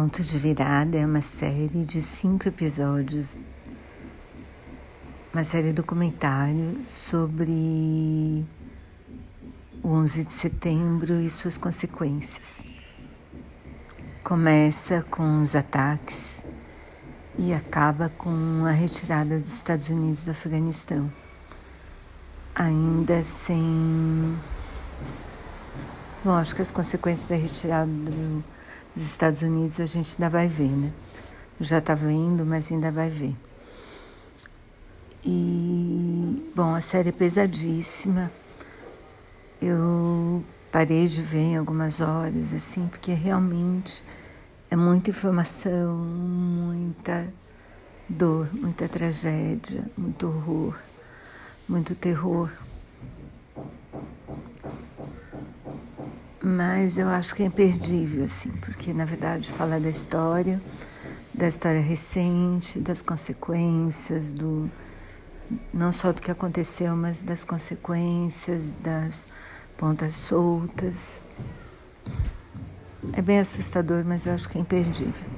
Ponto de Virada é uma série de cinco episódios, uma série documentário sobre o 11 de setembro e suas consequências. Começa com os ataques e acaba com a retirada dos Estados Unidos do Afeganistão, ainda sem. Bom, acho que as consequências da retirada do dos Estados Unidos a gente ainda vai ver, né? Já está vendo, mas ainda vai ver. E, bom, a série é pesadíssima. Eu parei de ver em algumas horas, assim, porque realmente é muita informação, muita dor, muita tragédia, muito horror, muito terror. Mas eu acho que é imperdível, assim, porque na verdade fala da história, da história recente, das consequências, do não só do que aconteceu, mas das consequências, das pontas soltas. É bem assustador, mas eu acho que é imperdível.